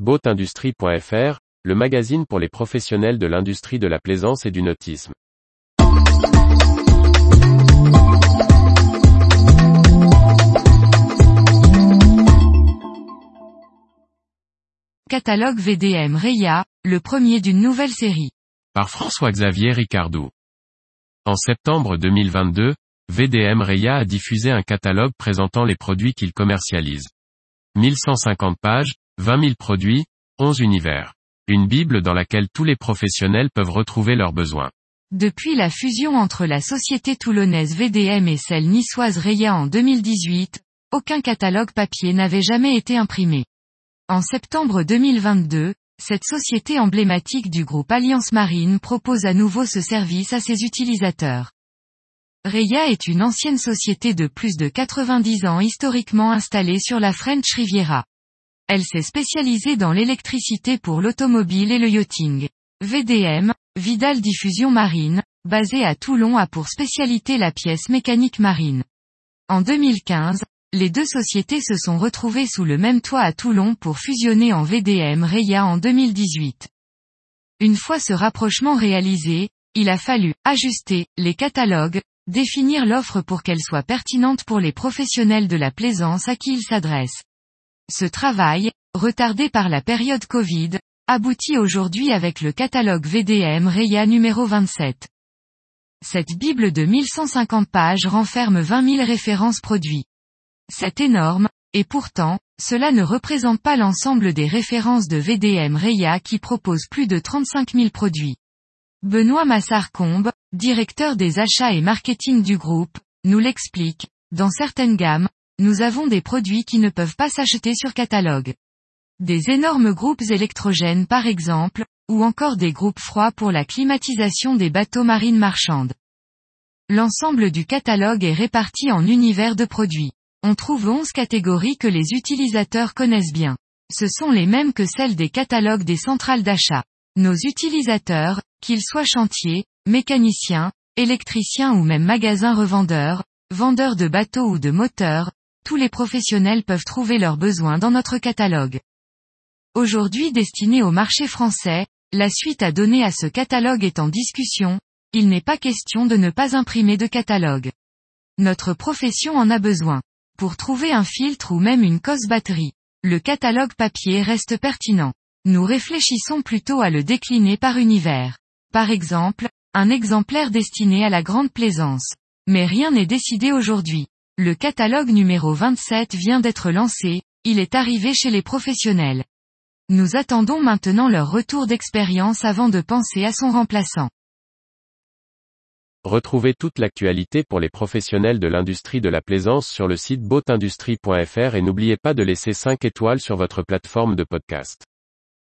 Boatindustrie.fr, le magazine pour les professionnels de l'industrie de la plaisance et du nautisme. Catalogue VDM Reya, le premier d'une nouvelle série. Par François-Xavier Ricardou. En septembre 2022, VDM Reya a diffusé un catalogue présentant les produits qu'il commercialise. 1150 pages, 20 000 produits, 11 univers. Une bible dans laquelle tous les professionnels peuvent retrouver leurs besoins. Depuis la fusion entre la société toulonnaise VDM et celle niçoise Reya en 2018, aucun catalogue papier n'avait jamais été imprimé. En septembre 2022, cette société emblématique du groupe Alliance Marine propose à nouveau ce service à ses utilisateurs. Reya est une ancienne société de plus de 90 ans historiquement installée sur la French Riviera. Elle s'est spécialisée dans l'électricité pour l'automobile et le yachting. VDM, Vidal Diffusion Marine, basée à Toulon a pour spécialité la pièce mécanique marine. En 2015, les deux sociétés se sont retrouvées sous le même toit à Toulon pour fusionner en VDM Reya en 2018. Une fois ce rapprochement réalisé, il a fallu ajuster les catalogues, Définir l'offre pour qu'elle soit pertinente pour les professionnels de la plaisance à qui il s'adresse. Ce travail, retardé par la période Covid, aboutit aujourd'hui avec le catalogue VDM Reya numéro 27. Cette bible de 1150 pages renferme 20 000 références produits. C'est énorme, et pourtant, cela ne représente pas l'ensemble des références de VDM Reya qui propose plus de 35 000 produits. Benoît Massard-Combe, directeur des achats et marketing du groupe, nous l'explique, dans certaines gammes, nous avons des produits qui ne peuvent pas s'acheter sur catalogue. Des énormes groupes électrogènes par exemple, ou encore des groupes froids pour la climatisation des bateaux marines marchandes. L'ensemble du catalogue est réparti en univers de produits. On trouve 11 catégories que les utilisateurs connaissent bien. Ce sont les mêmes que celles des catalogues des centrales d'achat. Nos utilisateurs, qu'ils soient chantiers, mécaniciens, électriciens ou même magasins revendeurs, vendeurs de bateaux ou de moteurs, tous les professionnels peuvent trouver leurs besoins dans notre catalogue. Aujourd'hui destiné au marché français, la suite à donner à ce catalogue est en discussion, il n'est pas question de ne pas imprimer de catalogue. Notre profession en a besoin. Pour trouver un filtre ou même une cause batterie, le catalogue papier reste pertinent. Nous réfléchissons plutôt à le décliner par univers. Par exemple, un exemplaire destiné à la grande plaisance. Mais rien n'est décidé aujourd'hui. Le catalogue numéro 27 vient d'être lancé, il est arrivé chez les professionnels. Nous attendons maintenant leur retour d'expérience avant de penser à son remplaçant. Retrouvez toute l'actualité pour les professionnels de l'industrie de la plaisance sur le site boatindustrie.fr et n'oubliez pas de laisser 5 étoiles sur votre plateforme de podcast.